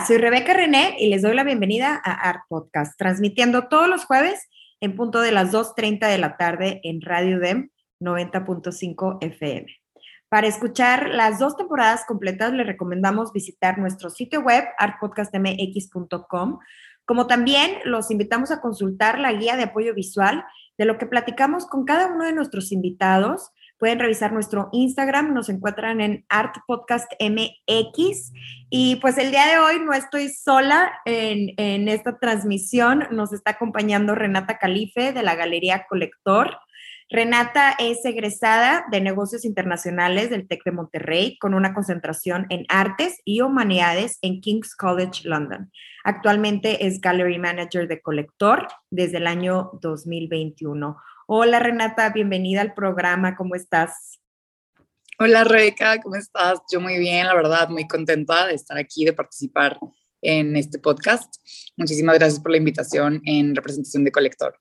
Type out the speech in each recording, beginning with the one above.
Soy Rebeca René y les doy la bienvenida a Art Podcast, transmitiendo todos los jueves en punto de las 2.30 de la tarde en Radio DEM 90.5 FM. Para escuchar las dos temporadas completas, les recomendamos visitar nuestro sitio web artpodcastmx.com, como también los invitamos a consultar la guía de apoyo visual de lo que platicamos con cada uno de nuestros invitados Pueden revisar nuestro Instagram, nos encuentran en Art Podcast MX. Y pues el día de hoy no estoy sola en, en esta transmisión, nos está acompañando Renata Calife de la Galería Colector. Renata es egresada de negocios internacionales del TEC de Monterrey con una concentración en artes y humanidades en King's College London. Actualmente es Gallery Manager de Colector desde el año 2021. Hola Renata, bienvenida al programa, ¿cómo estás? Hola Rebeca, ¿cómo estás? Yo muy bien, la verdad, muy contenta de estar aquí, de participar en este podcast. Muchísimas gracias por la invitación en representación de Colector.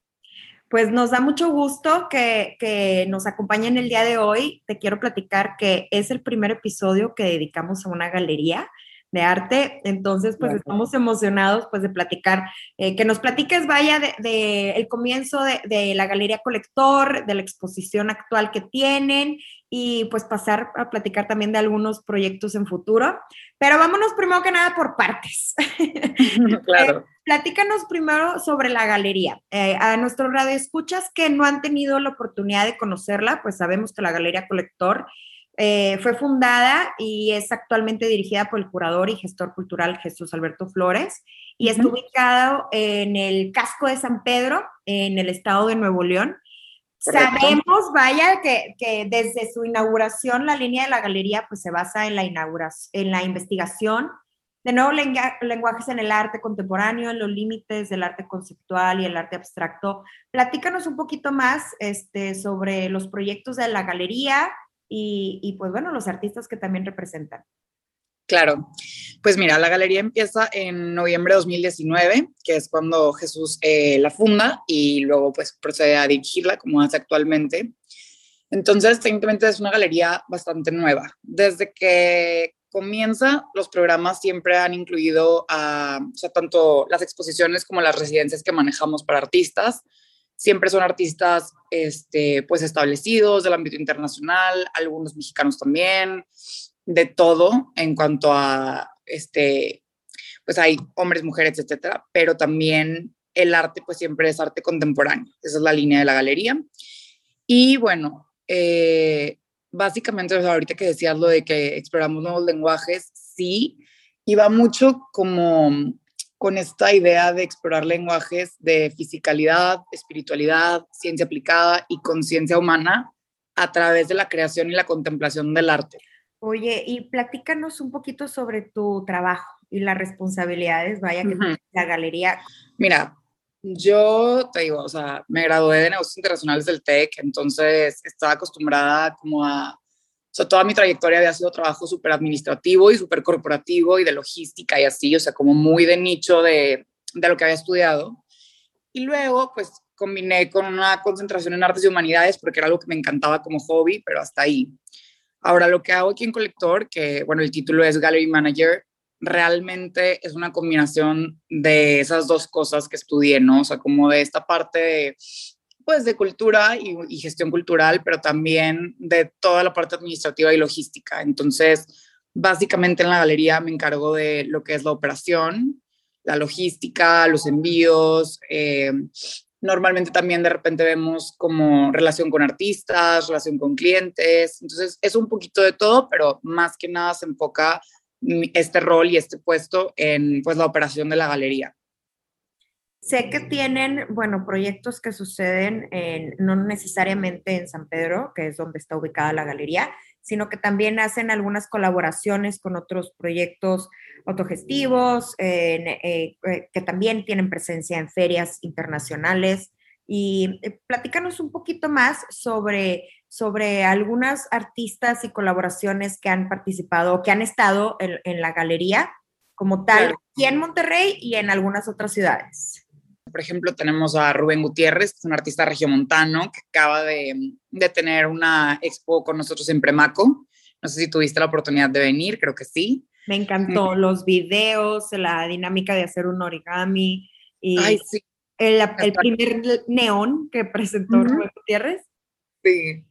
Pues nos da mucho gusto que, que, nos acompañen el día de hoy. Te quiero platicar que es el primer episodio que dedicamos a una galería de arte. Entonces, pues estamos emocionados pues de platicar, eh, que nos platiques, vaya, de, el comienzo de, la Galería Colector, de la exposición actual que tienen y pues pasar a platicar también de algunos proyectos en futuro. Pero vámonos primero que nada por partes. claro. Eh, platícanos primero sobre la galería. Eh, a nuestros radioescuchas que no han tenido la oportunidad de conocerla, pues sabemos que la Galería Colector eh, fue fundada y es actualmente dirigida por el curador y gestor cultural Jesús Alberto Flores y está ubicado en el casco de San Pedro, en el estado de Nuevo León. Sabemos, vaya, que, que, desde su inauguración la línea de la galería pues se basa en la, inauguración, en la investigación de nuevos lenguajes en el arte contemporáneo, en los límites del arte conceptual y el arte abstracto. Platícanos un poquito más este, sobre los proyectos de la galería, y, pues bueno, los artistas que también representan. Claro, pues mira, la galería empieza en noviembre de 2019, que es cuando Jesús eh, la funda y luego pues procede a dirigirla como hace actualmente. Entonces, técnicamente es una galería bastante nueva. Desde que comienza, los programas siempre han incluido a, tanto las exposiciones como las residencias que manejamos para artistas, siempre son artistas este, pues establecidos del ámbito internacional, algunos mexicanos también, de todo en cuanto a, este, pues hay hombres, mujeres, etcétera, pero también el arte pues siempre es arte contemporáneo, esa es la línea de la galería. Y bueno, eh, básicamente ahorita que decías lo de que exploramos nuevos lenguajes, sí, y va mucho como con esta idea de explorar lenguajes de fisicalidad, espiritualidad, ciencia aplicada y conciencia humana a través de la creación y la contemplación del arte. Oye, y platícanos un poquito sobre tu trabajo y las responsabilidades, vaya, que la galería. Mira, yo te digo, o sea, me gradué de negocios internacionales del TEC, entonces estaba acostumbrada como a o sea, toda mi trayectoria había sido trabajo súper administrativo y súper corporativo y de logística y así, o sea, como muy de nicho de, de lo que había estudiado. Y luego, pues, combiné con una concentración en artes y humanidades porque era algo que me encantaba como hobby, pero hasta ahí. Ahora, lo que hago aquí en Colector, que, bueno, el título es Gallery Manager, realmente es una combinación de esas dos cosas que estudié, ¿no? O sea, como de esta parte de pues de cultura y, gestión cultural, pero también de toda la parte administrativa y logística. Entonces, básicamente en la galería me encargo de lo que es la operación, la logística, los envíos. Eh, normalmente también de repente vemos como relación con artistas, relación con clientes. Entonces, es un poquito de todo, pero más que nada se enfoca este rol y este puesto en pues la operación de la galería. Sé que tienen, bueno, proyectos que suceden en, no necesariamente en San Pedro, que es donde está ubicada la galería, sino que también hacen algunas colaboraciones con otros proyectos autogestivos, eh, eh, que también tienen presencia en ferias internacionales. Y eh, platícanos un poquito más sobre, sobre algunas artistas y colaboraciones que han participado, que han estado en, en la galería como tal, aquí en Monterrey y en algunas otras ciudades. Por ejemplo, tenemos a Rubén Gutiérrez, que es un artista regiomontano que acaba de, de tener una expo con nosotros en Premaco. No sé si tuviste la oportunidad de venir, creo que sí. Me encantó los videos, la dinámica de hacer un origami y Ay, sí. el, el primer neón que presentó Rubén Gutiérrez. Sí.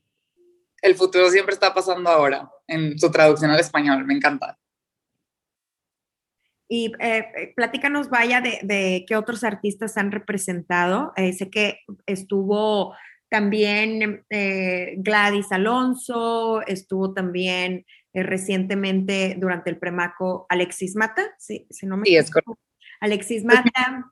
El futuro siempre está pasando ahora en su traducción al español, me encanta. Y eh, platícanos, vaya, de, de, qué otros artistas han representado. Eh, sé que estuvo también eh, Gladys Alonso, estuvo también eh, recientemente durante el Premaco Alexis Mata, ¿sí? si no me sí, es correcto. Alexis Mata.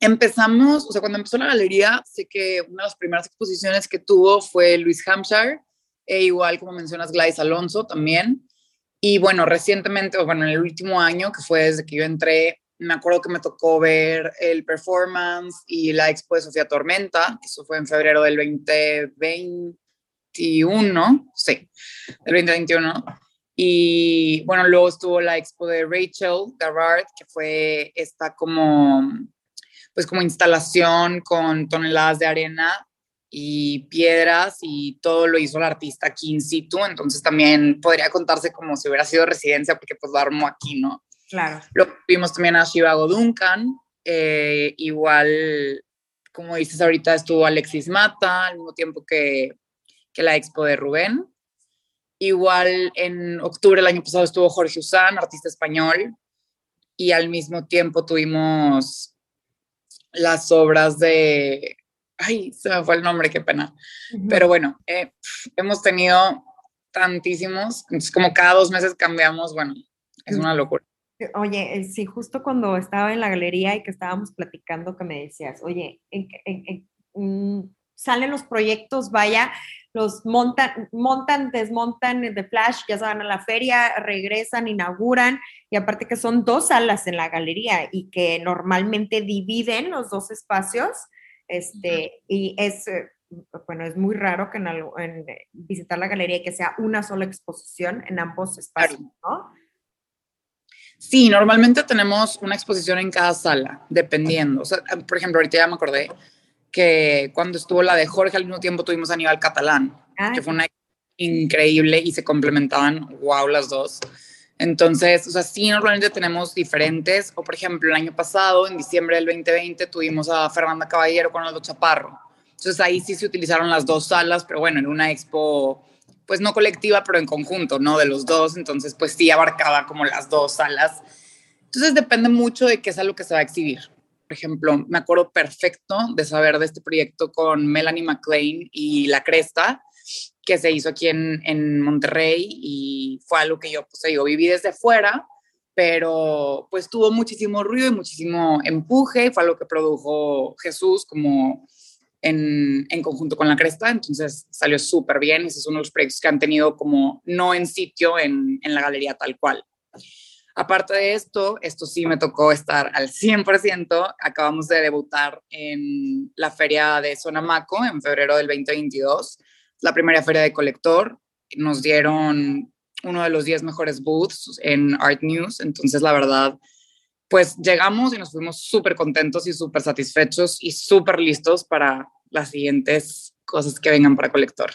Empezamos, o sea, cuando empezó la galería, sé que una de las primeras exposiciones que tuvo fue Luis Hampshire, e igual como mencionas Gladys Alonso también. Y bueno, recientemente, bueno, en el último año, que fue desde que yo entré, me acuerdo que me tocó ver el performance y la expo de Sofía Tormenta, eso fue en febrero del 2021, sí, del 2021. Y bueno, luego estuvo la expo de Rachel Garrard, que fue esta como, pues como instalación con toneladas de arena y piedras y todo lo hizo el artista aquí in situ, entonces también podría contarse como si hubiera sido residencia porque pues lo armó aquí, ¿no? Claro. Lo vimos también a Shivago Duncan, eh, igual, como dices ahorita, estuvo Alexis Mata, al mismo tiempo que, que la expo de Rubén. Igual en octubre del año pasado estuvo Jorge Usán, artista español, y al mismo tiempo tuvimos las obras de ay, se me fue el nombre, qué pena. Uh -huh. Pero bueno, eh, hemos tenido tantísimos, entonces como cada dos meses cambiamos, bueno, es una locura. Oye, eh, sí, justo cuando estaba en la galería y que estábamos platicando, que me decías, oye, en, en, en, mm, salen los proyectos, vaya, los montan, montan, desmontan de flash, ya se van a la feria, regresan, inauguran, y aparte que son dos salas en la galería y que normalmente dividen los dos espacios, este, y es, eh, bueno, es muy raro que en, en visitar la galería que sea una sola exposición en ambos espacios, ¿no? Sí, normalmente tenemos una exposición en cada sala, dependiendo. O sea, por ejemplo, ahorita ya me acordé que cuando estuvo la de Jorge al mismo tiempo tuvimos a Aníbal Catalán, Ay. que fue una increíble y se complementaban, wow, las dos. Entonces, o sea, sí, normalmente tenemos diferentes, o por ejemplo, el año pasado, en diciembre del 2020, tuvimos a Fernanda Caballero con Aldo Chaparro. Entonces ahí sí se utilizaron las dos salas, pero bueno, en una expo, pues no colectiva, pero en conjunto, ¿no? De los dos, entonces pues sí abarcaba como las dos salas. Entonces depende mucho de qué es algo que se va a exhibir. Por ejemplo, me acuerdo perfecto de saber de este proyecto con Melanie McLean y La Cresta, que se hizo aquí en, en Monterrey y fue algo que yo, pues digo, viví desde fuera, pero pues tuvo muchísimo ruido y muchísimo empuje, fue algo que produjo Jesús como en, en conjunto con la cresta, entonces salió súper bien, ese es uno de los proyectos que han tenido como no en sitio en, en la galería tal cual. Aparte de esto, esto sí me tocó estar al 100%. Acabamos de debutar en la feria de Sonamaco en febrero del 2022 la primera feria de colector. Nos dieron uno de los 10 mejores booths en Art News. Entonces, la verdad, pues llegamos y nos fuimos súper contentos y súper satisfechos y súper listos para las siguientes cosas que vengan para colector.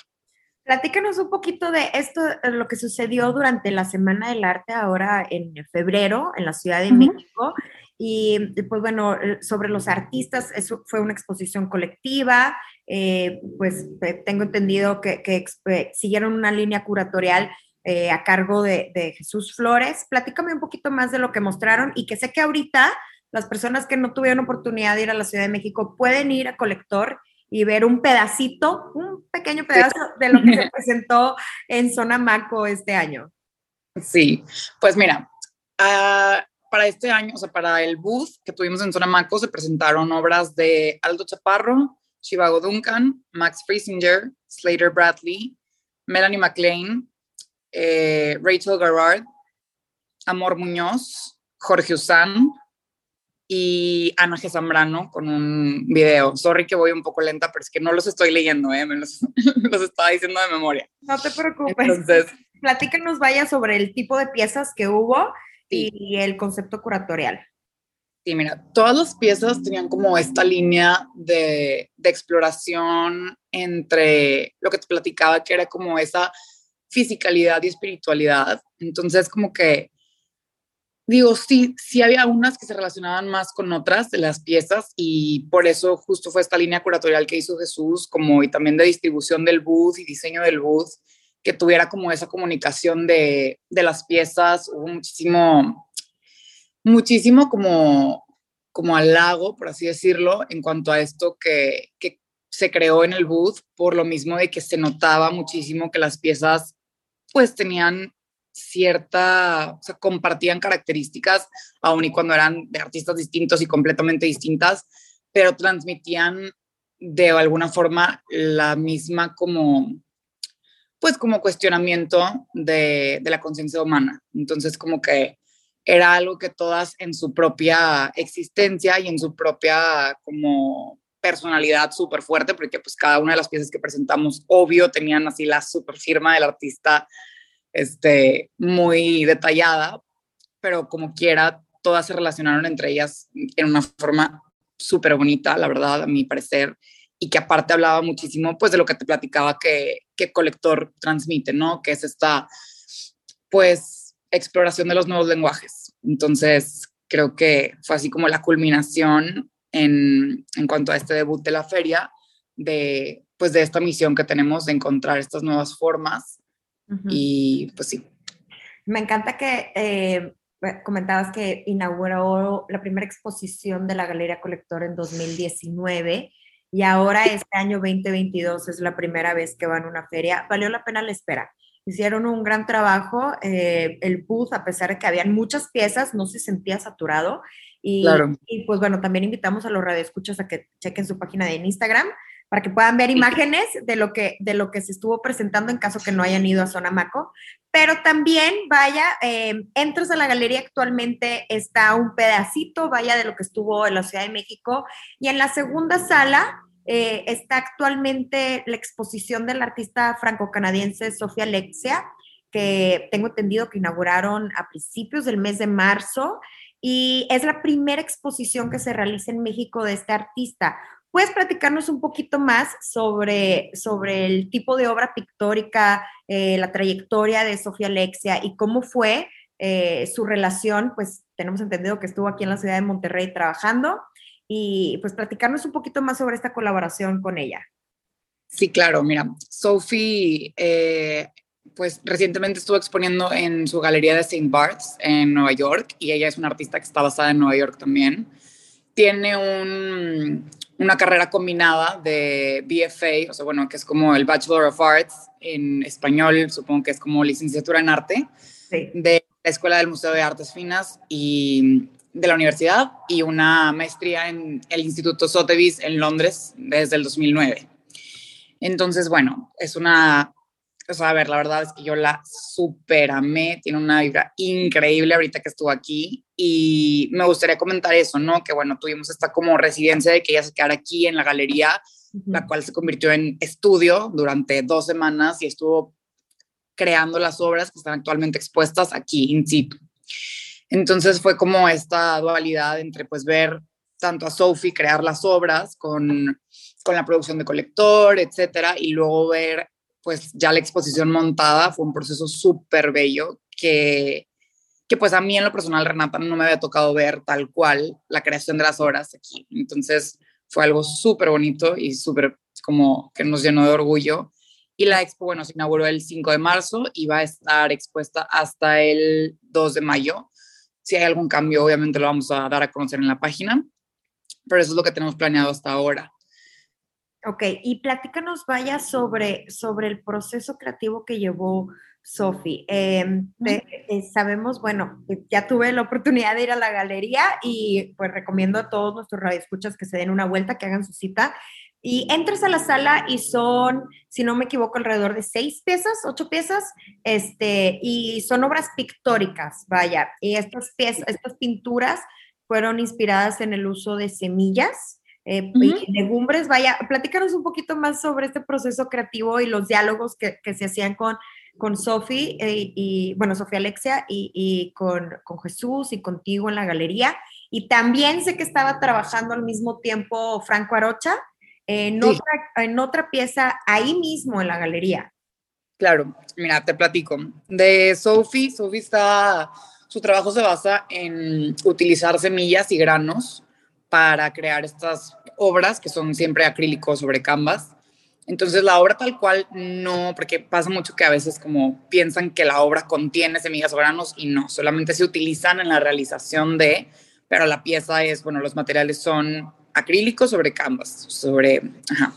Platícanos un poquito de esto, lo que sucedió durante la Semana del Arte ahora en febrero en la Ciudad de uh -huh. México. Y pues bueno, sobre los artistas, eso fue una exposición colectiva, eh, pues tengo entendido que, que eh, siguieron una línea curatorial eh, a cargo de, de, Jesús Flores. Platícame un poquito más de lo que mostraron y que sé que ahorita las personas que no tuvieron oportunidad de ir a la Ciudad de México pueden ir a Colector y ver un pedacito, un pequeño pedazo de lo que se presentó en Zona Maco este año. Sí, pues mira, uh, para este año, o sea, para el booth que tuvimos en Zona Maco, se presentaron obras de Aldo Chaparro, Chivago Duncan, Max Friesinger, Slater Bradley, Melanie McLean, eh, Rachel Garrard, Amor Muñoz, Jorge Usán y Ana G. Zambrano con un video. Sorry que voy un poco lenta, pero es que no los estoy leyendo, ¿eh? me los, los estaba diciendo de memoria. No te preocupes. Entonces, Platícanos, vaya, sobre el tipo de piezas que hubo y el concepto curatorial. Sí, mira, todas las piezas tenían como esta línea de, exploración entre lo que te platicaba, que era como esa fisicalidad y espiritualidad. Entonces, como que, digo, sí, sí había unas que se relacionaban más con otras de las piezas y por eso justo fue esta línea curatorial que hizo Jesús, como y también de distribución del booth y diseño del booth que tuviera como esa comunicación de, de las piezas, hubo muchísimo, muchísimo como, como halago, por así decirlo, en cuanto a esto que, que se creó en el booth, por lo mismo de que se notaba muchísimo que las piezas pues tenían cierta, o sea, compartían características, aun y cuando eran de artistas distintos y completamente distintas, pero transmitían de alguna forma la misma como pues como cuestionamiento de, de la conciencia humana. Entonces como que era algo que todas en su propia existencia y en su propia como personalidad súper fuerte, porque pues cada una de las piezas que presentamos, obvio, tenían así la super firma del artista este, muy detallada, pero como quiera, todas se relacionaron entre ellas en una forma súper bonita, la verdad, a mi parecer, y que aparte hablaba muchísimo pues de lo que te platicaba que, que Colector transmite, ¿no? Que es esta pues exploración de los nuevos lenguajes. Entonces creo que fue así como la culminación en, en cuanto a este debut de la feria de pues de esta misión que tenemos de encontrar estas nuevas formas y pues sí. Me encanta que eh, comentabas que inauguró la primera exposición de la Galería Colector en 2019 y ahora este año 2022 es la primera vez que van a una feria. Valió la pena la espera. Hicieron un gran trabajo. Eh, el booth, a pesar de que habían muchas piezas, no se sentía saturado. Y, y pues bueno, también invitamos a los radioescuchas a que chequen su página de Instagram para que puedan ver imágenes de lo que, de lo que se estuvo presentando en caso que no hayan ido a Zona Maco. Pero también, vaya, eh, entras a la galería actualmente, está un pedacito, vaya, de lo que estuvo en la Ciudad de México. Y en la segunda sala eh, está actualmente la exposición del artista franco-canadiense Sofía Alexia, que tengo entendido que inauguraron a principios del mes de marzo. Y es la primera exposición que se realiza en México de este artista ¿Puedes platicarnos un poquito más sobre, sobre el tipo de obra pictórica, eh, la trayectoria de Sofía Alexia y cómo fue eh, su relación? Pues tenemos entendido que estuvo aquí en la ciudad de Monterrey trabajando y pues platicarnos un poquito más sobre esta colaboración con ella. Sí, claro, mira, Sophie eh, pues recientemente estuvo exponiendo en su galería de St. Bart's en Nueva York y ella es una artista que está basada en Nueva York también. Tiene un, una carrera combinada de BFA, o sea, bueno, que es como el Bachelor of Arts en español, supongo que es como licenciatura en arte, de la Escuela del Museo de Artes Finas y de la universidad, y una maestría en el Instituto Sotheby's en Londres desde el 2009. Entonces, bueno, es una o sea, a ver, la verdad es que yo la super amé, tiene una vibra increíble ahorita que estuvo aquí y me gustaría comentar eso, ¿no? Que bueno, tuvimos esta como residencia de que ella se quedara aquí en la galería, la cual se convirtió en estudio durante dos semanas y estuvo creando las obras que están actualmente expuestas aquí in situ. Entonces fue como esta dualidad entre pues ver tanto a Sophie crear las obras con, con la producción de colector, etcétera, y luego ver pues ya la exposición montada fue un proceso súper bello que, que pues a mí en lo personal, Renata, no me había tocado ver tal cual la creación de las obras aquí. Entonces fue algo súper bonito y súper como que nos llenó de orgullo. Y la expo, bueno, se inauguró el 5 de marzo y va a estar expuesta hasta el 2 de mayo. Si hay algún cambio, obviamente lo vamos a dar a conocer en la página, pero eso es lo que tenemos planeado hasta ahora. Ok, y platícanos, vaya, sobre, sobre el proceso creativo que llevó Sofi. Em, eh, sabemos, bueno, ya tuve la oportunidad de ir a la galería y pues recomiendo a todos nuestros radioescuchas que se den una vuelta, que hagan su cita. Y entras a la sala y son, si no me equivoco, alrededor de seis piezas, ocho piezas, este, y son obras pictóricas, vaya. Y estas piezas, estas pinturas fueron inspiradas en el uso de semillas eh, y legumbres. Vaya, platícanos un poquito más sobre este proceso creativo y los diálogos que, que se hacían con, con Sofi eh, y, bueno, Sofía Alexia y, y con, con, Jesús y contigo en la galería. Y también sé que estaba trabajando al mismo tiempo Franco Arocha en, otra, en otra pieza ahí mismo en la galería. Claro, mira, te platico. De Sophie, Sophie está, su trabajo se basa en utilizar semillas y granos para crear estas obras que son siempre acrílicos sobre canvas. Entonces la obra tal cual no, porque pasa mucho que a veces como piensan que la obra contiene semillas o granos y no, solamente se utilizan en la realización de, pero la pieza es, bueno, los materiales son acrílico sobre canvas, sobre... Ajá.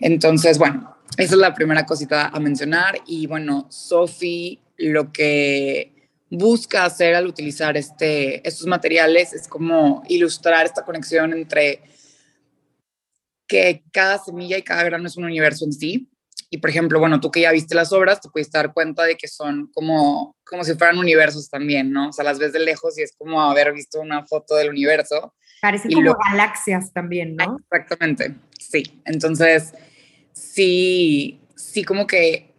Entonces, bueno, esa es la primera cosita a mencionar. Y bueno, Sophie lo que busca hacer al utilizar este, estos materiales es como ilustrar esta conexión entre que cada semilla y cada grano es un universo en sí. Y por ejemplo, bueno, tú que ya viste las obras, te puedes dar cuenta de que son como, como si fueran universos también, ¿no? O sea, las ves de lejos y es como haber visto una foto del universo. Parecen como galaxias también, ¿no? Exactamente, sí. Entonces, sí, sí como que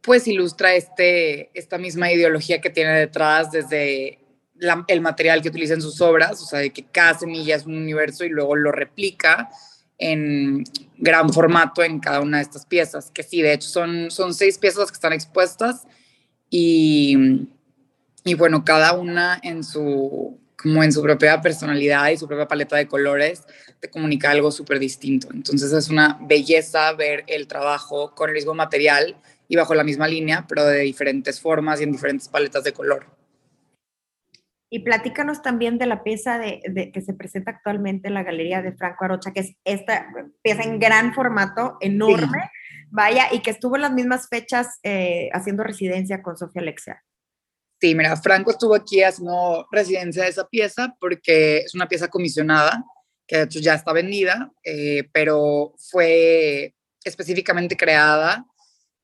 pues ilustra este, esta misma ideología que tiene detrás desde el material que utiliza en sus obras, o sea, de que cada semilla es un universo y luego lo replica en gran formato en cada una de estas piezas, que sí, de hecho son, son seis piezas que están expuestas y, y bueno, cada una en su, como en su propia personalidad y su propia paleta de colores, te comunica algo súper distinto. Entonces es una belleza ver el trabajo con el mismo material y bajo la misma línea, pero de diferentes formas y en diferentes paletas de color. Y platícanos también de la pieza de, que se presenta actualmente en la Galería de Franco Arocha, que es esta pieza en gran formato, enorme, vaya, y que estuvo en las mismas fechas eh, haciendo residencia con Sofía Alexia. Sí, mira, Franco estuvo aquí haciendo residencia de esa pieza porque es una pieza comisionada, que de hecho ya está vendida, eh, pero fue específicamente creada,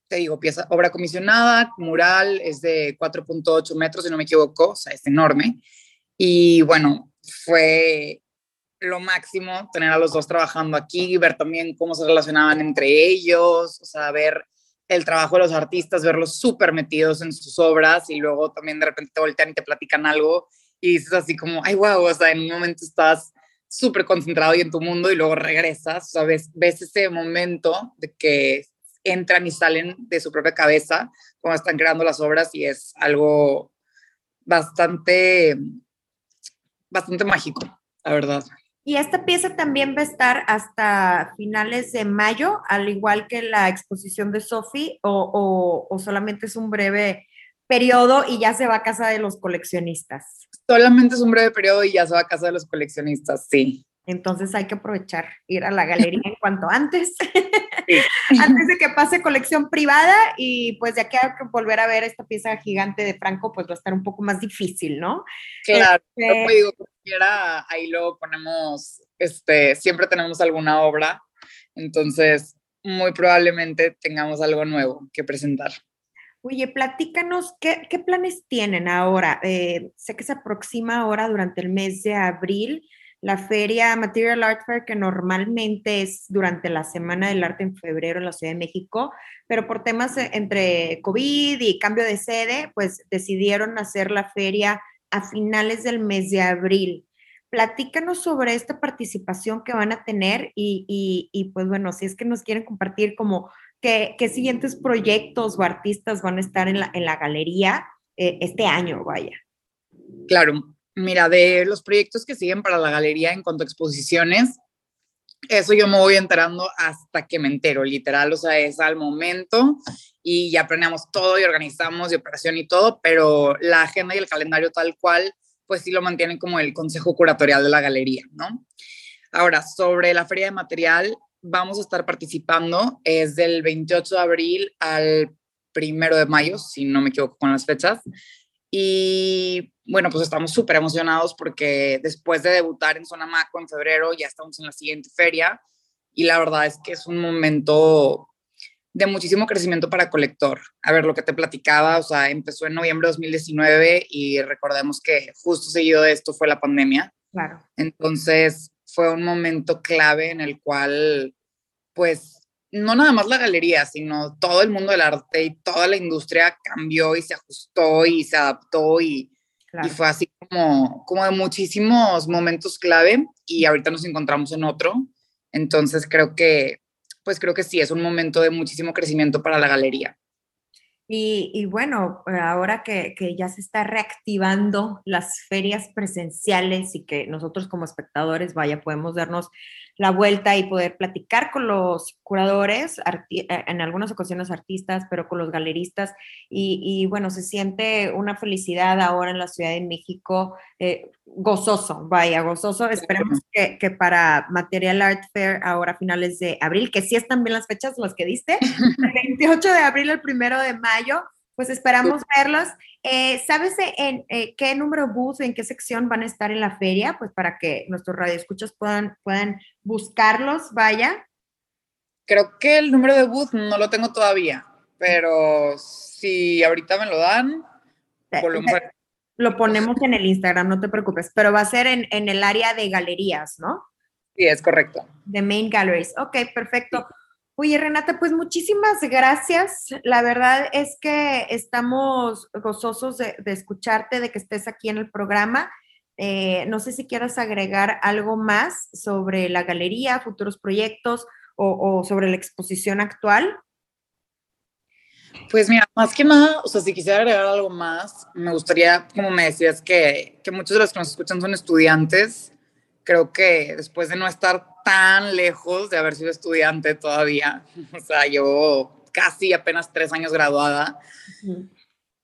te digo, pieza, obra comisionada, mural, es de 4.8 metros, si no me equivoco, o sea, es enorme. Y bueno, fue lo máximo tener a los dos trabajando aquí, ver también cómo se relacionaban entre ellos, o sea, ver el trabajo de los artistas, verlos súper metidos en sus obras y luego también de repente te voltean y te platican algo y dices así como, ay, wow, o sea, en un momento estás súper concentrado y en tu mundo y luego regresas, o sea, ves, ese momento de que entran y salen de su propia cabeza cuando están creando las obras y es algo bastante, bastante mágico, la verdad. Y esta pieza también va a estar hasta finales de mayo, al igual que la exposición de Sophie, o, o, solamente es un breve periodo y ya se va a casa de los coleccionistas. Solamente es un breve periodo y ya se va a casa de los coleccionistas, sí. Entonces hay que aprovechar, ir a la galería en cuanto antes, antes de que pase colección privada y pues de aquí a volver a ver esta pieza gigante de Franco, pues va a estar un poco más difícil, ¿no? Claro, este... digo, ahí luego ponemos, este, siempre tenemos alguna obra, entonces muy probablemente tengamos algo nuevo que presentar. Oye, platícanos, ¿qué, qué planes tienen ahora? Eh, sé que se aproxima ahora durante el mes de abril la feria Material Art Fair, que normalmente es durante la Semana del Arte en febrero en la Ciudad de México, pero por temas e, entre COVID y cambio de sede, pues decidieron hacer la feria a finales del mes de abril. Platícanos sobre esta participación que van a tener y, y, pues bueno, si es que nos quieren compartir como qué, qué, siguientes proyectos o artistas van a estar en la, en la galería eh, este año, vaya. Claro, Mira, de los proyectos que siguen para la galería en cuanto a exposiciones, eso yo me voy enterando hasta que me entero, literal, o sea, es al momento y ya planeamos todo y organizamos y operación y todo, pero la agenda y el calendario tal cual, pues sí lo mantienen como el consejo curatorial de la galería, ¿no? Ahora, sobre la feria de material, vamos a estar participando es del 28 de abril al primero de mayo, si no me equivoco con las fechas. Y bueno, pues estamos súper emocionados porque después de debutar en Zona Maco en febrero, ya estamos en la siguiente feria. Y la verdad es que es un momento de muchísimo crecimiento para Colector. A ver, lo que te platicaba, o sea, empezó en noviembre de 2019 y recordemos que justo seguido de esto fue la pandemia. Claro. Entonces, fue un momento clave en el cual, pues, no nada más la galería, sino todo el mundo del arte y toda la industria cambió y se ajustó y se adaptó y, y fue así como, como de muchísimos momentos clave y ahorita nos encontramos en otro. Entonces creo que, pues creo que sí, es un momento de muchísimo crecimiento para la galería. Y, bueno, ahora que, ya se está reactivando las ferias presenciales y que nosotros como espectadores, vaya, podemos darnos la vuelta y poder platicar con los curadores, eh, en algunas ocasiones artistas, pero con los galeristas. Y, bueno, se siente una felicidad ahora en la Ciudad de México, eh, gozoso, vaya, gozoso. Esperemos que, que, para Material Art Fair, ahora a finales de abril, que sí están bien las fechas, las que diste, el 28 de abril al 1 de mayo, pues esperamos verlos. Eh, ¿Sabes en eh, qué número bus, en qué sección van a estar en la feria? Pues para que nuestros radioescuchos puedan, puedan buscarlos, vaya. Creo que el número de bus no lo tengo todavía, pero si ahorita me lo dan, lo ponemos en el Instagram, no te preocupes, pero va a ser en, en el área de galerías, ¿no? Sí, es correcto. De Main Galleries. Ok, perfecto. Oye, Renata, pues muchísimas gracias. La verdad es que estamos gozosos de, escucharte, de que estés aquí en el programa. Eh, no sé si quieras agregar algo más sobre la galería, futuros proyectos o, sobre la exposición actual. Pues mira, más que nada, o sea, si quisiera agregar algo más, me gustaría, como me decías, que, que muchos de los que nos escuchan son estudiantes. Creo que después de no estar tan lejos de haber sido estudiante todavía. O sea, yo casi apenas tres años graduada.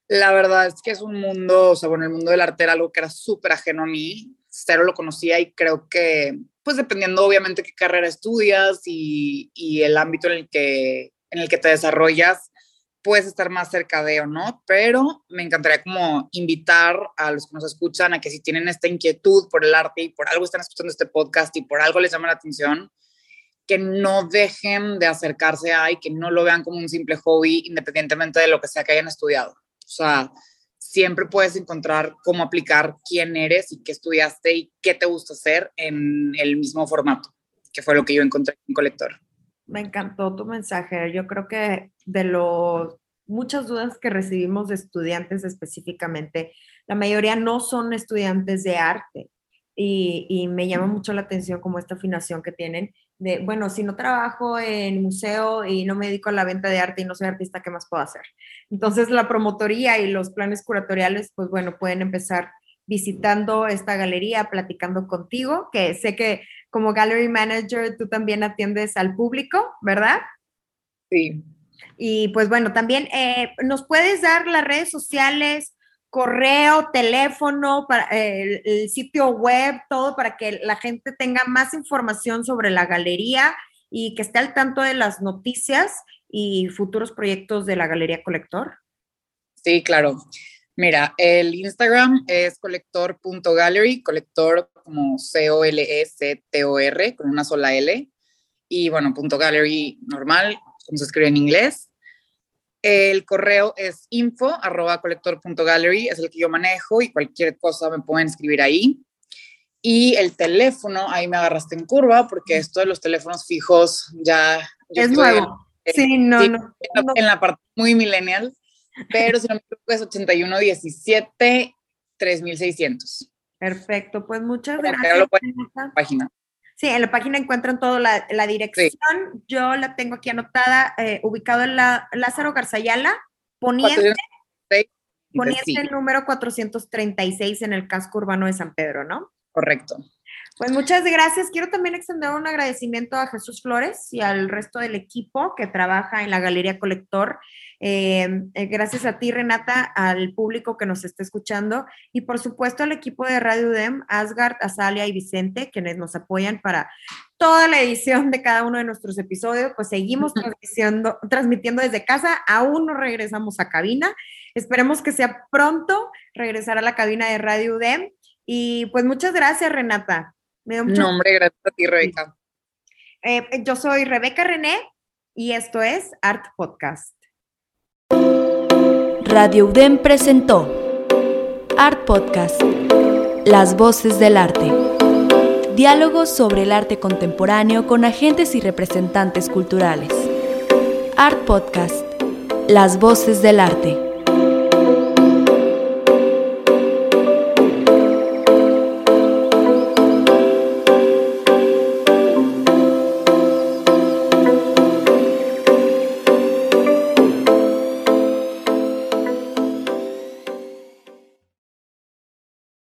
La verdad es que es un mundo, o sea, bueno, el mundo del arte era algo que era súper ajeno a mí. Cero lo conocía y creo que, pues dependiendo obviamente qué carrera estudias y, y el ámbito en el, que, en el que te desarrollas, puedes estar más cerca de o no, pero me encantaría como invitar a los que nos escuchan a que si tienen esta inquietud por el arte y por algo están escuchando este podcast y por algo les llama la atención, que no dejen de acercarse a y que no lo vean como un simple hobby independientemente de lo que sea que hayan estudiado. O sea, siempre puedes encontrar cómo aplicar quién eres y qué estudiaste y qué te gusta hacer en el mismo formato, que fue lo que yo encontré en Colector. Me encantó tu mensaje. Yo creo que de los muchas dudas que recibimos de estudiantes específicamente, la mayoría no son estudiantes de arte. Y, me llama mucho la atención como esta afinación que tienen de, bueno, si no trabajo en museo y no me dedico a la venta de arte y no soy artista, ¿qué más puedo hacer? Entonces la promotoría y los planes curatoriales, pues bueno, pueden empezar visitando esta galería, platicando contigo, que sé que como gallery manager tú también atiendes al público, ¿verdad? Sí. Y pues bueno, también eh, nos puedes dar las redes sociales, correo, teléfono, para, el, sitio web, todo para que la gente tenga más información sobre la galería y que esté al tanto de las noticias y futuros proyectos de la Galería Colector. Sí, claro. Mira, el Instagram es colector.gallery, colector como C-O-L-E-C-T-O-R, con una sola L. Y bueno, punto gallery normal, como se escribe en inglés. El correo es info arroba colector.gallery, es el que yo manejo y cualquier cosa me pueden escribir ahí. Y el teléfono, ahí me agarraste en curva porque esto de los teléfonos fijos ya... Es nuevo. sí, no, no, En la parte muy millennial pero si no me equivoco es 8117 3600. Perfecto, pues muchas gracias. en la página. Sí, en la página encuentran toda la, dirección. Yo la tengo aquí anotada, eh, ubicado en la Lázaro Garzayala, poniente, poniente el número 436 en el casco urbano de San Pedro, ¿no? Correcto. Pues muchas gracias. Quiero también extender un agradecimiento a Jesús Flores y al resto del equipo que trabaja en la Galería Colector. Eh, eh, gracias a ti, Renata, al público que nos está escuchando y por supuesto al equipo de Radio UDEM, Asgard, Azalia y Vicente, quienes nos apoyan para toda la edición de cada uno de nuestros episodios. Pues seguimos transmitiendo, transmitiendo desde casa, aún no regresamos a cabina. Esperemos que sea pronto regresar a la cabina de Radio UDEM. Y pues muchas gracias, Renata. Me mucho... Nombre, gracias a ti, Rebeca. Eh, yo soy Rebeca René y esto es Art Podcast. Radio UDEM presentó Art Podcast, Las Voces del Arte. Diálogos sobre el arte contemporáneo con agentes y representantes culturales. Art Podcast, Las Voces del Arte.